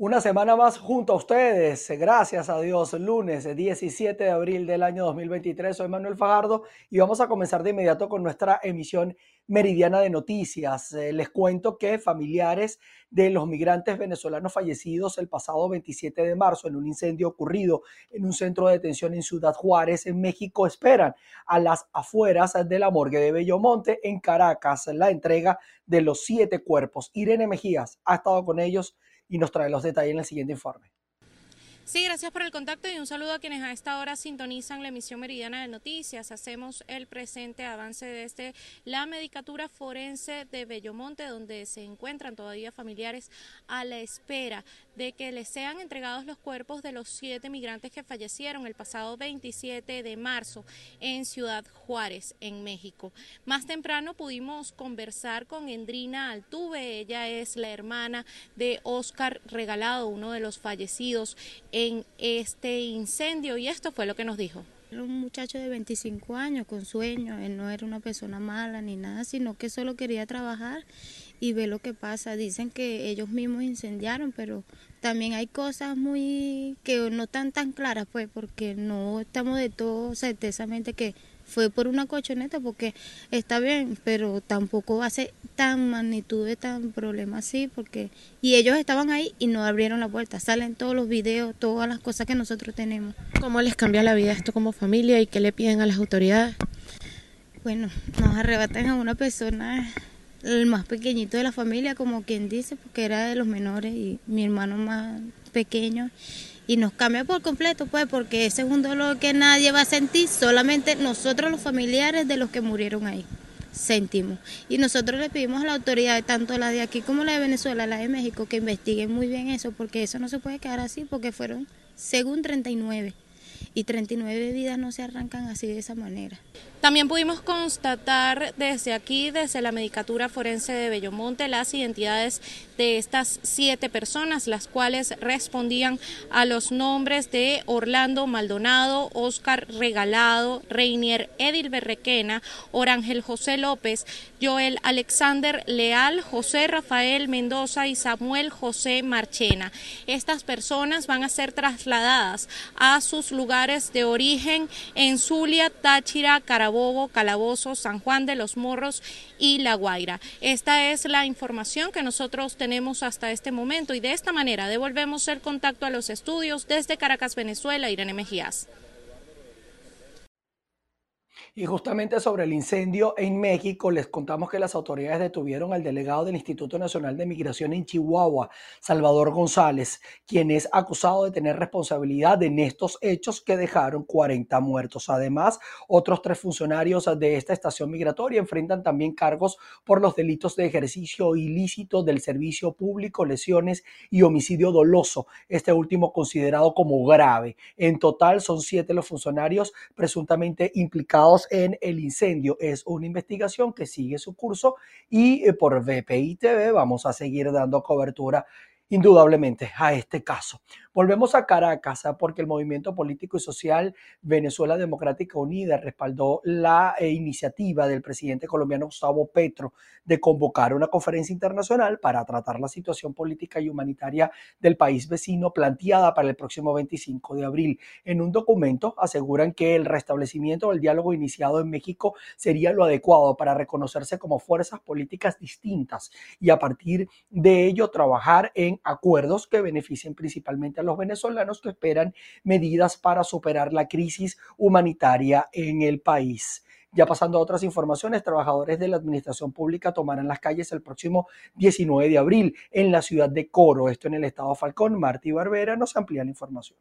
Una semana más junto a ustedes, gracias a Dios, lunes 17 de abril del año 2023. Soy Manuel Fajardo y vamos a comenzar de inmediato con nuestra emisión meridiana de noticias. Eh, les cuento que familiares de los migrantes venezolanos fallecidos el pasado 27 de marzo en un incendio ocurrido en un centro de detención en Ciudad Juárez, en México, esperan a las afueras de la morgue de Bellomonte en Caracas la entrega de los siete cuerpos. Irene Mejías ha estado con ellos y nos trae los detalles en el siguiente informe. Sí, gracias por el contacto y un saludo a quienes a esta hora sintonizan la emisión meridiana de noticias. Hacemos el presente avance desde la Medicatura Forense de Bellomonte, donde se encuentran todavía familiares a la espera de que les sean entregados los cuerpos de los siete migrantes que fallecieron el pasado 27 de marzo en Ciudad Juárez, en México. Más temprano pudimos conversar con Endrina Altuve, ella es la hermana de Oscar Regalado, uno de los fallecidos en este incendio, y esto fue lo que nos dijo. Era un muchacho de 25 años con sueño, él no era una persona mala ni nada, sino que solo quería trabajar y ver lo que pasa. Dicen que ellos mismos incendiaron, pero también hay cosas muy que no están tan claras, pues, porque no estamos de todo certezamente que fue por una cochoneta, porque está bien, pero tampoco va a ser tan magnitud de tan problema así, porque y ellos estaban ahí y no abrieron la puerta. Salen todos los videos, todas las cosas que nosotros tenemos. ¿Cómo les cambia la vida esto como familia y qué le piden a las autoridades? Bueno, nos arrebatan a una persona el más pequeñito de la familia, como quien dice, porque era de los menores y mi hermano más pequeño. Y nos cambia por completo, pues, porque ese es un dolor que nadie va a sentir, solamente nosotros los familiares de los que murieron ahí sentimos. Y nosotros le pedimos a la autoridad, tanto la de aquí como la de Venezuela, la de México, que investiguen muy bien eso, porque eso no se puede quedar así, porque fueron, según 39, y 39 vidas no se arrancan así de esa manera. También pudimos constatar desde aquí, desde la Medicatura Forense de Bellomonte, las identidades de estas siete personas, las cuales respondían a los nombres de Orlando Maldonado, Oscar Regalado, Reinier Edil Berrequena, Orangel José López, Joel Alexander Leal, José Rafael Mendoza y Samuel José Marchena. Estas personas van a ser trasladadas a sus lugares de origen en Zulia, Táchira, Carabobo, Carabobo, Calabozo, San Juan de los Morros y La Guaira. Esta es la información que nosotros tenemos hasta este momento y de esta manera devolvemos el contacto a los estudios desde Caracas, Venezuela, Irene Mejías. Y justamente sobre el incendio en México, les contamos que las autoridades detuvieron al delegado del Instituto Nacional de Migración en Chihuahua, Salvador González, quien es acusado de tener responsabilidad en estos hechos que dejaron 40 muertos. Además, otros tres funcionarios de esta estación migratoria enfrentan también cargos por los delitos de ejercicio ilícito del servicio público, lesiones y homicidio doloso, este último considerado como grave. En total, son siete los funcionarios presuntamente implicados en el incendio. Es una investigación que sigue su curso y eh, por VPI TV vamos a seguir dando cobertura indudablemente a este caso. Volvemos a Caracas ¿ah? porque el movimiento político y social Venezuela Democrática Unida respaldó la eh, iniciativa del presidente colombiano Gustavo Petro de convocar una conferencia internacional para tratar la situación política y humanitaria del país vecino planteada para el próximo 25 de abril. En un documento aseguran que el restablecimiento del diálogo iniciado en México sería lo adecuado para reconocerse como fuerzas políticas distintas y a partir de ello trabajar en acuerdos que beneficien principalmente a los venezolanos que esperan medidas para superar la crisis humanitaria en el país. Ya pasando a otras informaciones, trabajadores de la administración pública tomarán las calles el próximo 19 de abril en la ciudad de Coro, esto en el estado Falcón. Martí Barbera nos amplía la información.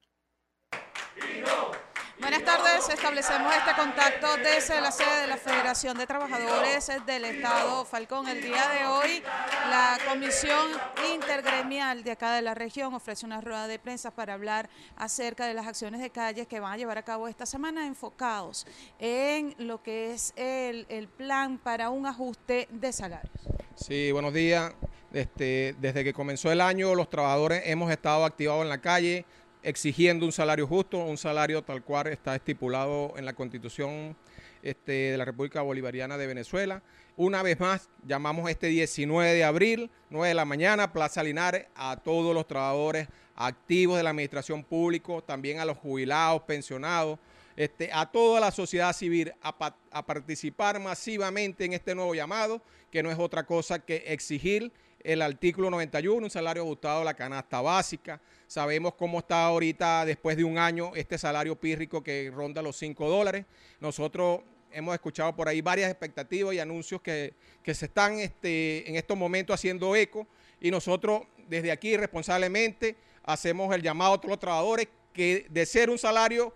Establecemos este contacto desde la sede de la Federación de Trabajadores del Estado Falcón. El día de hoy, la Comisión Intergremial de acá de la región ofrece una rueda de prensa para hablar acerca de las acciones de calles que van a llevar a cabo esta semana enfocados en lo que es el, el plan para un ajuste de salarios. Sí, buenos días. Este, desde que comenzó el año, los trabajadores hemos estado activados en la calle exigiendo un salario justo, un salario tal cual está estipulado en la Constitución este, de la República Bolivariana de Venezuela. Una vez más, llamamos este 19 de abril, 9 de la mañana, Plaza Linares, a todos los trabajadores activos de la administración pública, también a los jubilados, pensionados, este, a toda la sociedad civil a, a, participar masivamente en este nuevo llamado, que no es otra cosa que exigir el artículo 91, un salario ajustado a la canasta básica. Sabemos cómo está ahorita, después de un año, este salario pírrico que ronda los 5 dólares. Nosotros hemos escuchado por ahí varias expectativas y anuncios que, se están este, en estos momentos haciendo eco y nosotros desde aquí responsablemente hacemos el llamado a todos los trabajadores que de ser un salario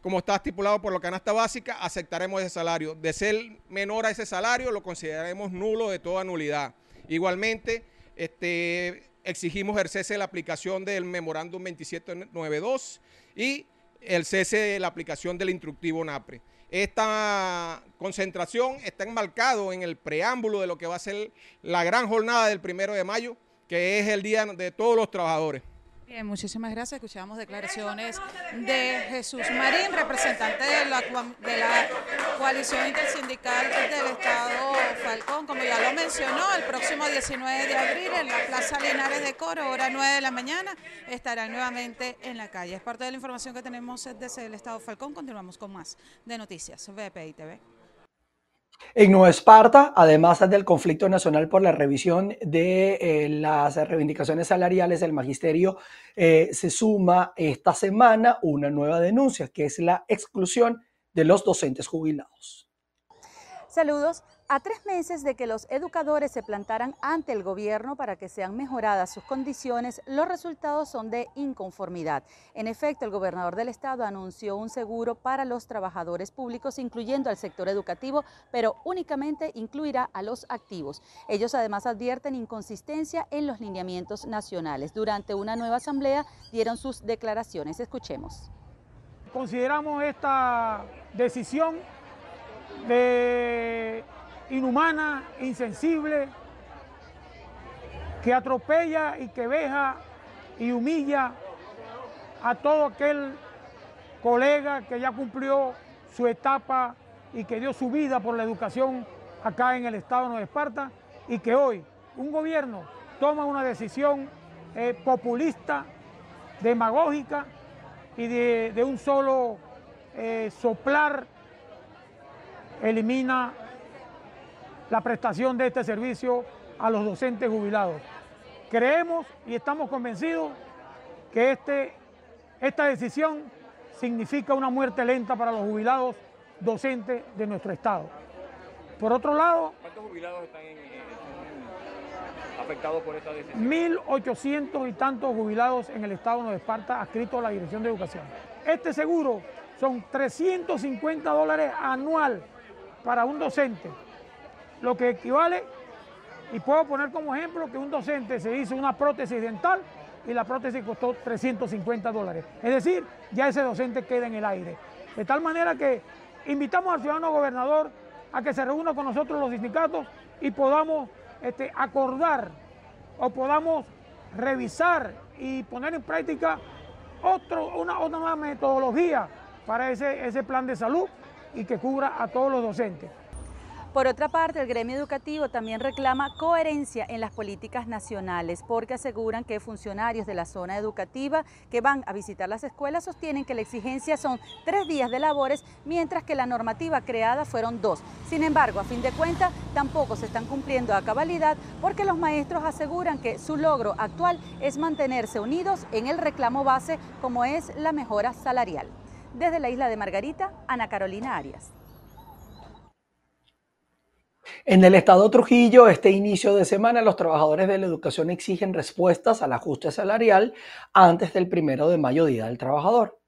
como está estipulado por la canasta básica, aceptaremos ese salario. De ser menor a ese salario, lo consideraremos nulo de toda nulidad. Igualmente, este, exigimos el cese de la aplicación del memorándum 2792 y el cese de la aplicación del instructivo NAPRE. Esta concentración está enmarcado en el preámbulo de lo que va a ser la gran jornada del primero de mayo, que es el día de todos los trabajadores. Bien, muchísimas gracias. Escuchamos declaraciones de Jesús Marín, representante de la, de la coalición intersindical del Estado Falcón. Como ya lo mencionó, el próximo 19 de abril en la Plaza Linares de Coro, hora 9 de la mañana, estarán nuevamente en la calle. Es parte de la información que tenemos desde el Estado Falcón. Continuamos con más de noticias. VPI TV. En Nueva Esparta, además del conflicto nacional por la revisión de eh, las reivindicaciones salariales, el magisterio eh, se suma esta semana una nueva denuncia, que es la exclusión de los docentes jubilados. Saludos. A tres meses de que los educadores se plantaran ante el gobierno para que sean mejoradas sus condiciones, los resultados son de inconformidad. En efecto, el gobernador del estado anunció un seguro para los trabajadores públicos, incluyendo al sector educativo, pero únicamente incluirá a los activos. Ellos además advierten inconsistencia en los lineamientos nacionales. Durante una nueva asamblea dieron sus declaraciones. Escuchemos. Consideramos esta decisión de inhumana, insensible, que atropella y que veja y humilla a todo aquel colega que ya cumplió su etapa y que dio su vida por la educación acá en el estado de Nueva Esparta y que hoy un gobierno toma una decisión eh, populista, demagógica y de, un solo eh, soplar elimina la prestación de este servicio a los docentes jubilados. Creemos y estamos convencidos que este, esta decisión significa una muerte lenta para los jubilados docentes de nuestro Estado. Por otro lado... ¿Cuántos jubilados están, afectados por esta decisión? 1.800 y tantos jubilados en el Estado de Esparta adscritos a la Dirección de Educación. Este seguro son 350 dólares anual para un docente lo que equivale, y puedo poner como ejemplo que un docente se hizo una prótesis dental y la prótesis costó 350 dólares. Es decir, ya ese docente queda en el aire. De tal manera que invitamos al ciudadano gobernador a que se reúna con nosotros los sindicatos y podamos este, acordar o podamos revisar y poner en práctica otro, una, una nueva metodología para ese, ese plan de salud y que cubra a todos los docentes. Por otra parte, el gremio educativo también reclama coherencia en las políticas nacionales porque aseguran que funcionarios de la zona educativa que van a visitar las escuelas sostienen que la exigencia son tres días de labores, mientras que la normativa creada fueron dos. Sin embargo, a fin de cuentas, tampoco se están cumpliendo a cabalidad porque los maestros aseguran que su logro actual es mantenerse unidos en el reclamo base como es la mejora salarial. Desde la isla de Margarita, Ana Carolina Arias. En el estado Trujillo, este inicio de semana, los trabajadores de la educación exigen respuestas al ajuste salarial antes del primero de mayo, Día del Trabajador.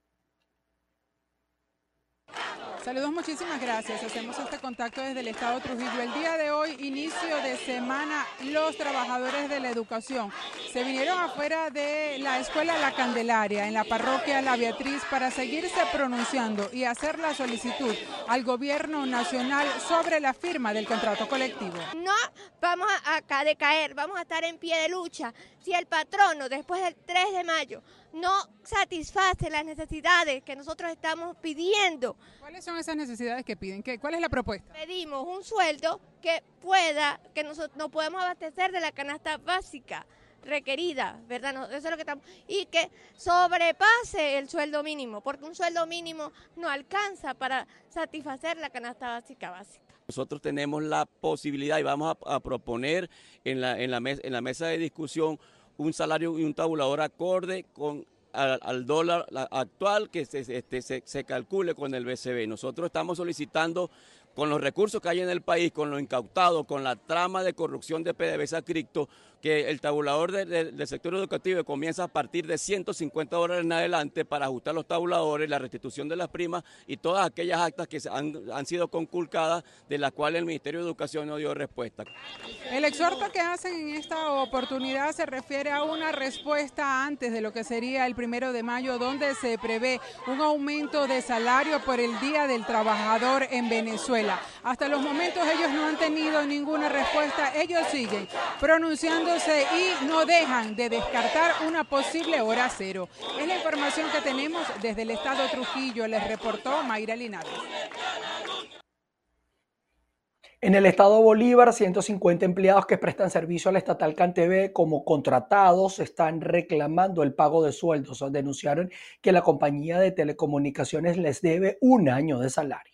Saludos, muchísimas gracias. Hacemos este contacto desde el Estado Trujillo. El día de hoy, inicio de semana, los trabajadores de la educación se vinieron afuera de la Escuela La Candelaria, en la parroquia La Beatriz, para seguirse pronunciando y hacer la solicitud al gobierno nacional sobre la firma del contrato colectivo. No vamos a decaer, vamos a estar en pie de lucha. Si el patrono, después del 3 de mayo, no satisface las necesidades que nosotros estamos pidiendo, ¿Cuáles son esas necesidades que piden? ¿Qué, ¿Cuál es la propuesta? Pedimos un sueldo que pueda, que nosotros no podemos abastecer de la canasta básica requerida, ¿verdad? No, eso es lo que estamos, y que sobrepase el sueldo mínimo, porque un sueldo mínimo no alcanza para satisfacer la canasta básica básica. Nosotros tenemos la posibilidad y vamos a, proponer en la, en, la en la mesa de discusión un salario y un tabulador acorde con al, dólar actual que se, este, se, se, calcule con el BCB. Nosotros estamos solicitando con los recursos que hay en el país, con lo incautado, con la trama de corrupción de PDVSA Cripto, que el tabulador del sector educativo comienza a partir de 150 dólares en adelante para ajustar los tabuladores, la restitución de las primas y todas aquellas actas que han, han sido conculcadas de las cuales el Ministerio de Educación no dio respuesta. El exhorto que hacen en esta oportunidad se refiere a una respuesta antes de lo que sería el primero de mayo, donde se prevé un aumento de salario por el Día del Trabajador en Venezuela. Hasta los momentos ellos no han tenido ninguna respuesta, ellos siguen pronunciando y no dejan de descartar una posible hora cero. Es la información que tenemos desde el estado Trujillo, les reportó Mayra Linares. En el estado Bolívar, 150 empleados que prestan servicio a la estatal CanTV como contratados están reclamando el pago de sueldos. Denunciaron que la compañía de telecomunicaciones les debe un año de salario.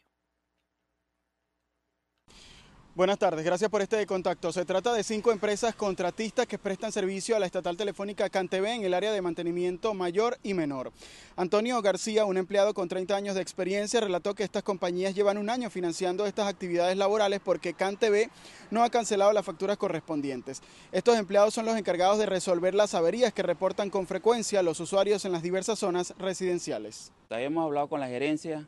Buenas tardes, gracias por este contacto. Se trata de cinco empresas contratistas que prestan servicio a la estatal telefónica CanTV en el área de mantenimiento mayor y menor. Antonio García, un empleado con 30 años de experiencia, relató que estas compañías llevan un año financiando estas actividades laborales porque CanTV no ha cancelado las facturas correspondientes. Estos empleados son los encargados de resolver las averías que reportan con frecuencia los usuarios en las diversas zonas residenciales. Hemos hablado con la gerencia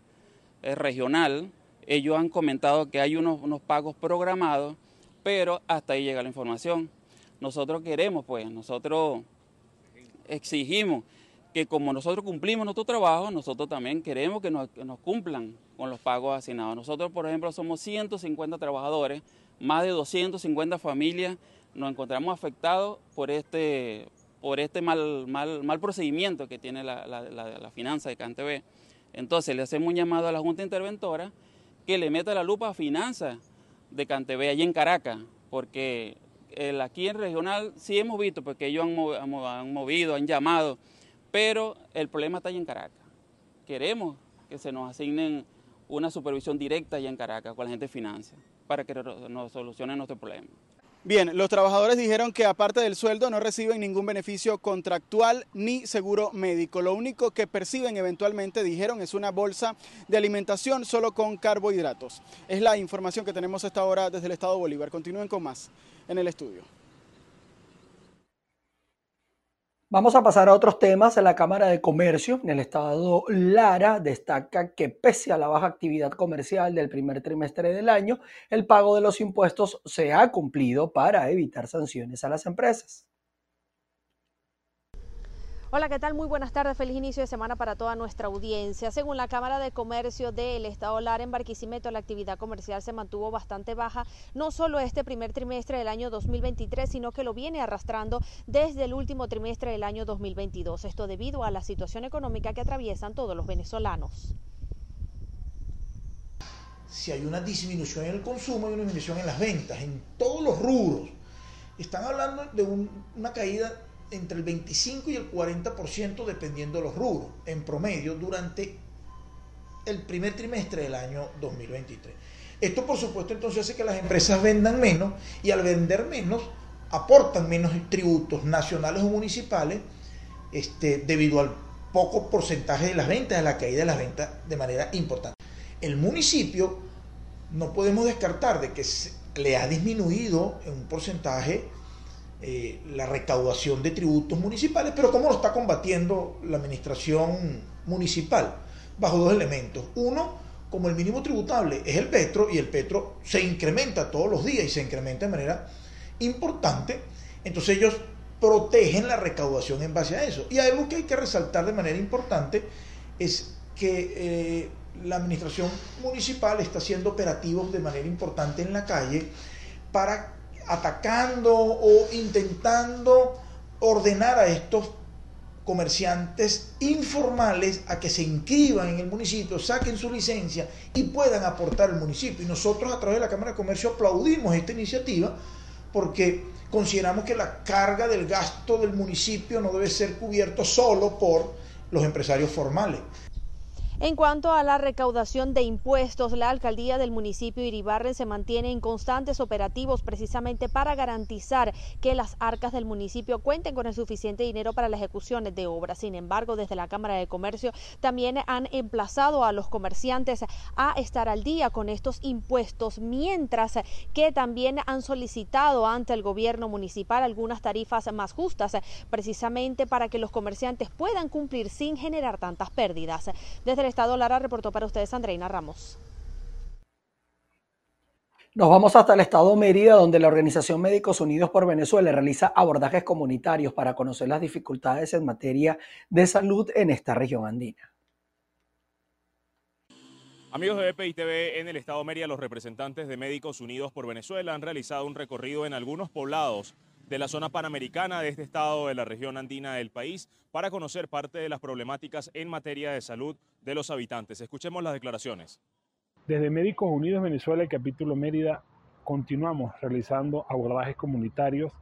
regional ellos han comentado que hay unos, pagos programados, pero hasta ahí llega la información. Nosotros queremos, pues, nosotros exigimos que como nosotros cumplimos nuestro trabajo, nosotros también queremos que nos, cumplan con los pagos asignados. Nosotros, por ejemplo, somos 150 trabajadores, más de 250 familias nos encontramos afectados por este, por este mal, mal, mal procedimiento que tiene la, la, la finanza de CanTV. Entonces le hacemos un llamado a la Junta Interventora que le meta la lupa a finanzas de Cantebé allí en Caracas, porque aquí en regional sí hemos visto, porque ellos han, han, movido, han llamado, pero el problema está allí en Caracas. Queremos que se nos asignen una supervisión directa allá en Caracas con la gente de finanzas para que nos solucionen nuestro problema. Bien, los trabajadores dijeron que aparte del sueldo no reciben ningún beneficio contractual ni seguro médico. Lo único que perciben eventualmente, dijeron, es una bolsa de alimentación solo con carbohidratos. Es la información que tenemos hasta ahora desde el Estado Bolívar. Continúen con más en el estudio. Vamos a pasar a otros temas. La Cámara de Comercio en el estado Lara destaca que pese a la baja actividad comercial del primer trimestre del año, el pago de los impuestos se ha cumplido para evitar sanciones a las empresas. Hola, ¿qué tal? Muy buenas tardes. Feliz inicio de semana para toda nuestra audiencia. Según la Cámara de Comercio del Estado Lara en Barquisimeto, la actividad comercial se mantuvo bastante baja, no solo este primer trimestre del año 2023, sino que lo viene arrastrando desde el último trimestre del año 2022. Esto debido a la situación económica que atraviesan todos los venezolanos. Si hay una disminución en el consumo y una disminución en las ventas, en todos los rubros. Están hablando de una caída entre el 25 y el 40% dependiendo de los rubros, en promedio, durante el primer trimestre del año 2023. Esto por supuesto entonces hace que las empresas vendan menos y al vender menos aportan menos tributos nacionales o municipales este, debido al poco porcentaje de las ventas, de la caída de las ventas de manera importante. El municipio no podemos descartar de que le ha disminuido en un porcentaje eh, la recaudación de tributos municipales, pero ¿cómo lo está combatiendo la administración municipal? Bajo dos elementos. Uno, como el mínimo tributable es el petro y el petro se incrementa todos los días y se incrementa de manera importante, entonces ellos protegen la recaudación en base a eso. Y algo que hay que resaltar de manera importante es que eh, la administración municipal está haciendo operativos de manera importante en la calle para atacando o intentando ordenar a estos comerciantes informales a que se inscriban en el municipio, saquen su licencia y puedan aportar al municipio. Y nosotros a través de la Cámara de Comercio aplaudimos esta iniciativa porque consideramos que la carga del gasto del municipio no debe ser cubierto solo por los empresarios formales. En cuanto a la recaudación de impuestos, la alcaldía del municipio Iribarren se mantiene en constantes operativos precisamente para garantizar que las arcas del municipio cuenten con el suficiente dinero para la ejecución de obras. Sin embargo, desde la Cámara de Comercio también han emplazado a los comerciantes a estar al día con estos impuestos, mientras que también han solicitado ante el gobierno municipal algunas tarifas más justas, precisamente para que los comerciantes puedan cumplir sin generar tantas pérdidas. Desde Estado Lara reportó para ustedes Andreina Ramos. Nos vamos hasta el estado Mérida, donde la Organización Médicos Unidos por Venezuela realiza abordajes comunitarios para conocer las dificultades en materia de salud en esta región andina. Amigos de BPI TV, en el estado Mérida, los representantes de Médicos Unidos por Venezuela han realizado un recorrido en algunos poblados de la zona panamericana de este estado de la región andina del país para conocer parte de las problemáticas en materia de salud de los habitantes. Escuchemos las declaraciones. Desde Médicos Unidos Venezuela, el capítulo Mérida, continuamos realizando abordajes comunitarios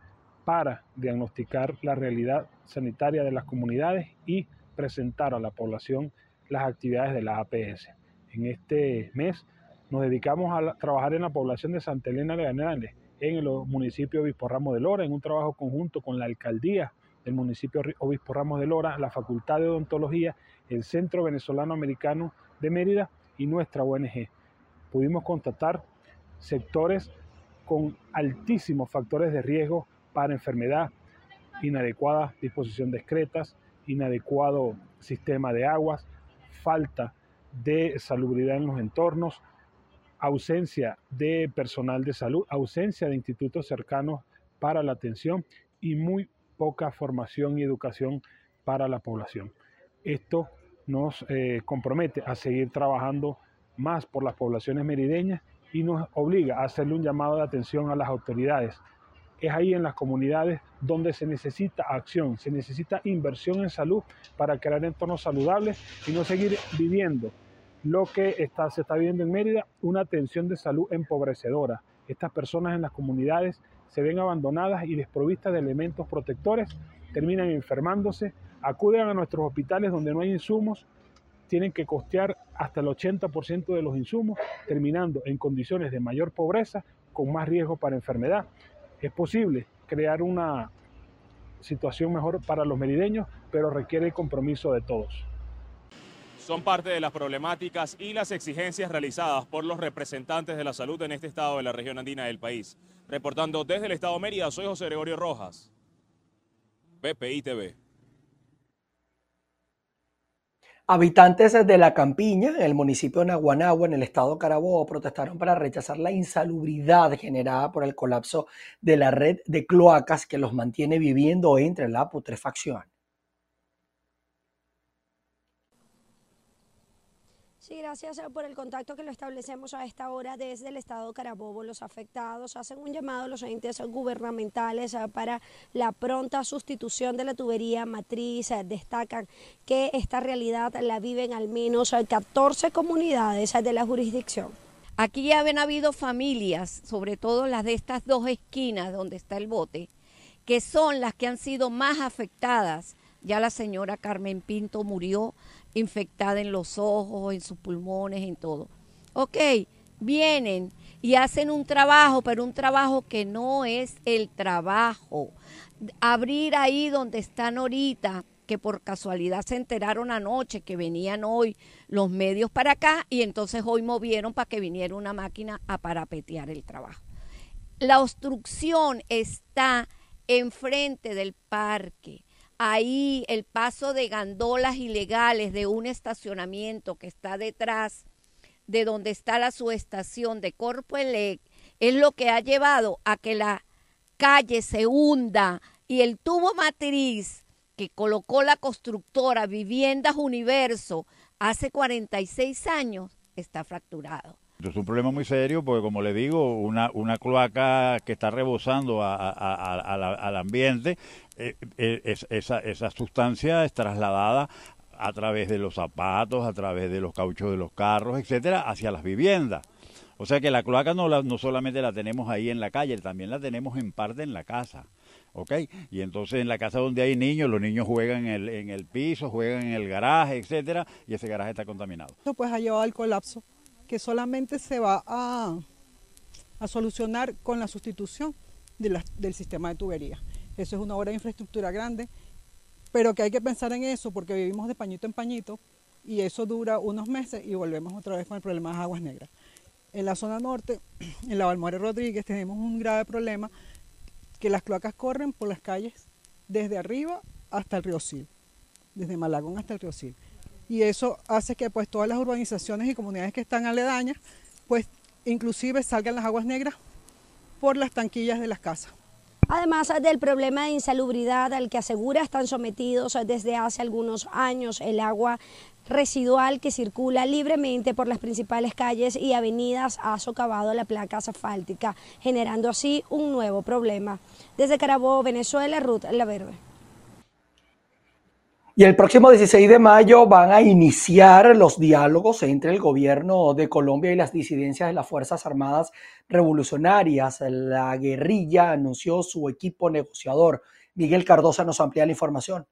para diagnosticar la realidad sanitaria de las comunidades y presentar a la población las actividades de la APS. En este mes nos dedicamos a trabajar en la población de Santa Elena de Gananes, en el municipio Obispo Ramos de Lora, en un trabajo conjunto con la alcaldía del municipio Obispo Ramos de Lora, la Facultad de Odontología, el Centro Venezolano Americano de Mérida y nuestra ONG. Pudimos constatar sectores con altísimos factores de riesgo para enfermedad, inadecuada disposición de excretas, inadecuado sistema de aguas, falta de salubridad en los entornos, ausencia de personal de salud, ausencia de institutos cercanos para la atención y muy poca formación y educación para la población. Esto nos eh, compromete a seguir trabajando más por las poblaciones merideñas y nos obliga a hacerle un llamado de atención a las autoridades. Es ahí en las comunidades donde se necesita acción, se necesita inversión en salud para crear entornos saludables y no seguir viviendo lo que está, se está viendo en Mérida, una atención de salud empobrecedora. Estas personas en las comunidades se ven abandonadas y desprovistas de elementos protectores, terminan enfermándose, acuden a nuestros hospitales donde no hay insumos, tienen que costear hasta el 80% de los insumos, terminando en condiciones de mayor pobreza, con más riesgo para enfermedad. Es posible crear una situación mejor para los merideños, pero requiere el compromiso de todos son parte de las problemáticas y las exigencias realizadas por los representantes de la salud en este estado de la región andina del país. Reportando desde el estado de Mérida, soy José Gregorio Rojas, BPI TV. Habitantes de La Campiña, en el municipio de Naguanagua, en el estado Carabobo, protestaron para rechazar la insalubridad generada por el colapso de la red de cloacas que los mantiene viviendo entre la putrefacción. Sí, gracias eh, por el contacto que lo establecemos a esta hora desde el estado Carabobo. Los afectados hacen un llamado a los entes gubernamentales eh, para la pronta sustitución de la tubería matriz. Eh, destacan que esta realidad la viven al menos 14 comunidades de la jurisdicción. Aquí ya habían habido familias, sobre todo las de estas dos esquinas donde está el bote, que son las que han sido más afectadas. Ya la señora Carmen Pinto murió infectada en los ojos, en sus pulmones, en todo. Ok, vienen y hacen un trabajo, pero un trabajo que no es el trabajo. Abrir ahí donde están ahorita, que por casualidad se enteraron anoche que venían hoy los medios para acá y entonces hoy movieron para que viniera una máquina a parapetear el trabajo. La obstrucción está enfrente del parque ahí el paso de gandolas ilegales de un estacionamiento que está detrás de donde está la subestación de Corpo Elec es lo que ha llevado a que la calle se hunda y el tubo matriz que colocó la constructora Viviendas Universo hace 46 años está fracturado. Es un problema muy serio porque, como le digo, una, una cloaca que está rebosando al ambiente eh, eh, esa, esa sustancia es trasladada a través de los zapatos, a través de los cauchos de los carros, etcétera, hacia las viviendas. O sea que la cloaca no, la, no solamente la tenemos ahí en la calle, también la tenemos en parte en la casa. ¿ok? Y entonces en la casa donde hay niños, los niños juegan en el, piso, juegan en el garaje, etcétera, y ese garaje está contaminado. Esto pues ha llevado al colapso, que solamente se va a, solucionar con la sustitución del sistema de tubería. Eso es una obra de infraestructura grande, pero que hay que pensar en eso porque vivimos de pañito en pañito y eso dura unos meses y volvemos otra vez con el problema de aguas negras. En la zona norte, en la Balmore Rodríguez, tenemos un grave problema que las cloacas corren por las calles desde arriba hasta el río Sil, desde Malagón hasta el río Sil. Y eso hace que pues todas las urbanizaciones y comunidades que están aledañas, pues inclusive salgan las aguas negras por las tanquillas de las casas. Además del problema de insalubridad al que asegura están sometidos desde hace algunos años, el agua residual que circula libremente por las principales calles y avenidas ha socavado la placa asfáltica, generando así un nuevo problema. Desde Carabobo, Venezuela, Ruth La Verde. Y el próximo 16 de mayo van a iniciar los diálogos entre el gobierno de Colombia y las disidencias de las Fuerzas Armadas Revolucionarias. La guerrilla anunció su equipo negociador. Miguel Cardosa nos amplía la información.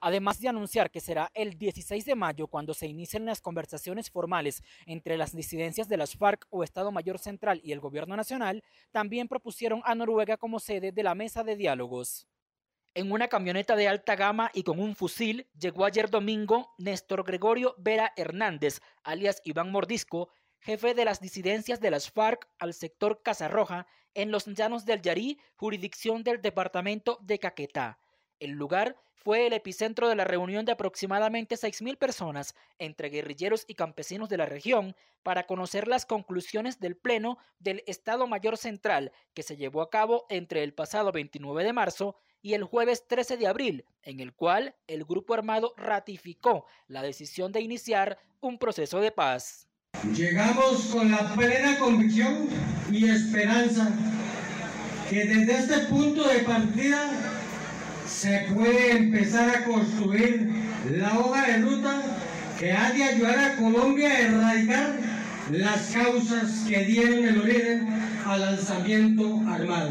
Además de anunciar que será el 16 de mayo cuando se inicien las conversaciones formales entre las disidencias de las FARC o Estado Mayor Central y el Gobierno Nacional, también propusieron a Noruega como sede de la mesa de diálogos. En una camioneta de alta gama y con un fusil llegó ayer domingo Néstor Gregorio Vera Hernández, alias Iván Mordisco, jefe de las disidencias de las FARC al sector Casarroja, en los llanos del Yarí, jurisdicción del departamento de Caquetá. El lugar fue el epicentro de la reunión de aproximadamente 6.000 personas entre guerrilleros y campesinos de la región para conocer las conclusiones del Pleno del Estado Mayor Central que se llevó a cabo entre el pasado 29 de marzo y el jueves 13 de abril, en el cual el grupo armado ratificó la decisión de iniciar un proceso de paz. Llegamos con la plena convicción y esperanza que desde este punto de partida se puede empezar a construir la hoja de ruta que ha de ayudar a Colombia a erradicar las causas que dieron el origen al lanzamiento armado.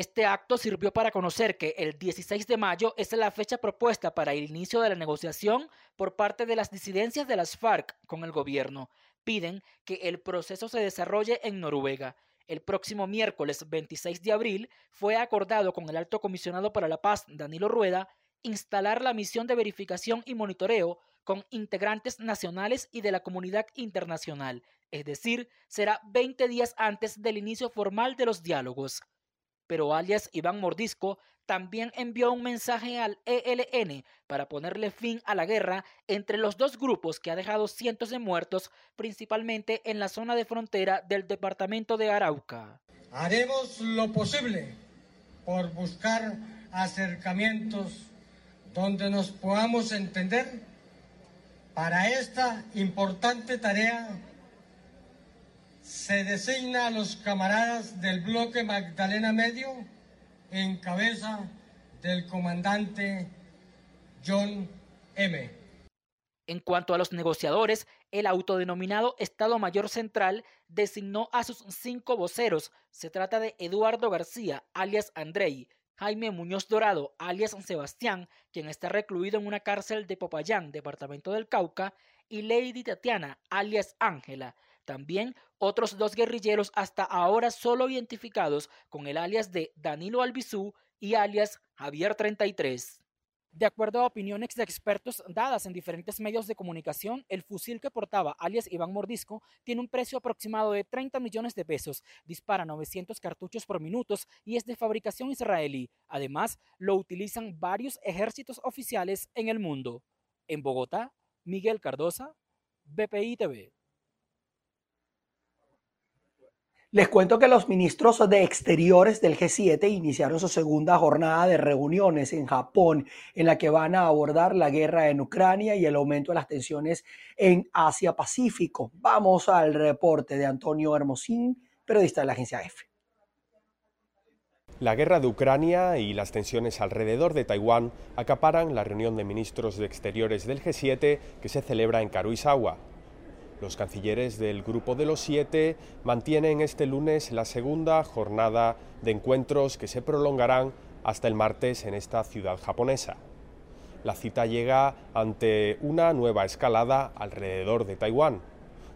Este acto sirvió para conocer que el 16 de mayo es la fecha propuesta para el inicio de la negociación por parte de las disidencias de las FARC con el gobierno. Piden que el proceso se desarrolle en Noruega. El próximo miércoles 26 de abril fue acordado con el alto comisionado para la paz, Danilo Rueda, instalar la misión de verificación y monitoreo con integrantes nacionales y de la comunidad internacional, es decir, será 20 días antes del inicio formal de los diálogos pero alias Iván Mordisco también envió un mensaje al ELN para ponerle fin a la guerra entre los dos grupos que ha dejado cientos de muertos, principalmente en la zona de frontera del departamento de Arauca. Haremos lo posible por buscar acercamientos donde nos podamos entender para esta importante tarea se designa a los camaradas del bloque Magdalena Medio en cabeza del comandante John M. En cuanto a los negociadores, el autodenominado Estado Mayor Central designó a sus cinco voceros. Se trata de Eduardo García, alias Andrei, Jaime Muñoz Dorado, alias Sebastián, quien está recluido en una cárcel de Popayán, departamento del Cauca, y Lady Tatiana, alias Ángela. También otros dos guerrilleros hasta ahora solo identificados con el alias de Danilo Albizú y alias Javier 33. De acuerdo a opiniones de expertos dadas en diferentes medios de comunicación, el fusil que portaba alias Iván Mordisco tiene un precio aproximado de 30 millones de pesos, dispara 900 cartuchos por minuto y es de fabricación israelí. Además, lo utilizan varios ejércitos oficiales en el mundo. En Bogotá, Miguel Cardosa, BPI TV. Les cuento que los ministros de Exteriores del G7 iniciaron su segunda jornada de reuniones en Japón, en la que van a abordar la guerra en Ucrania y el aumento de las tensiones en Asia-Pacífico. Vamos al reporte de Antonio Hermosín, periodista de la agencia EFE. La guerra de Ucrania y las tensiones alrededor de Taiwán acaparan la reunión de ministros de Exteriores del G7 que se celebra en Karuizawa. Los cancilleres del Grupo de los Siete mantienen este lunes la segunda jornada de encuentros que se prolongarán hasta el martes en esta ciudad japonesa. La cita llega ante una nueva escalada alrededor de Taiwán,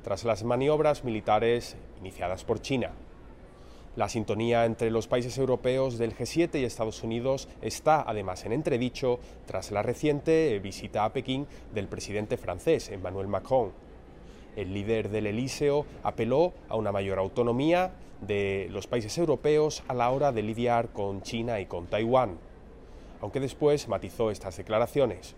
tras las maniobras militares iniciadas por China. La sintonía entre los países europeos del G7 y Estados Unidos está además en entredicho tras la reciente visita a Pekín del presidente francés Emmanuel Macron. El líder del Elíseo apeló a una mayor autonomía de los países europeos a la hora de lidiar con China y con Taiwán, aunque después matizó estas declaraciones.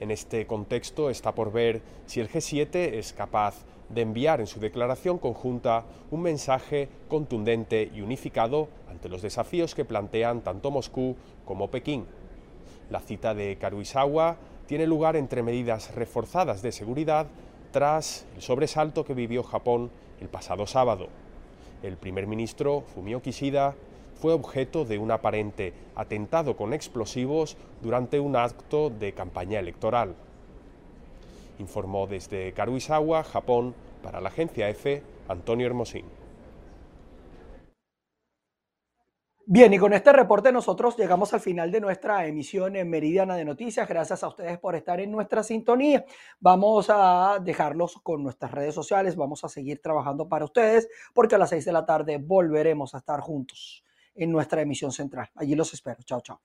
En este contexto está por ver si el G7 es capaz de enviar en su declaración conjunta un mensaje contundente y unificado ante los desafíos que plantean tanto Moscú como Pekín. La cita de Karuizawa tiene lugar entre medidas reforzadas de seguridad tras el sobresalto que vivió Japón el pasado sábado. El primer ministro Fumio Kishida fue objeto de un aparente atentado con explosivos durante un acto de campaña electoral informó desde Karuizawa, Japón, para la agencia EFE, Antonio Hermosín. Bien, y con este reporte nosotros llegamos al final de nuestra emisión en Meridiana de Noticias. Gracias a ustedes por estar en nuestra sintonía. Vamos a dejarlos con nuestras redes sociales. Vamos a seguir trabajando para ustedes porque a las seis de la tarde volveremos a estar juntos en nuestra emisión central. Allí los espero. Chao, chao.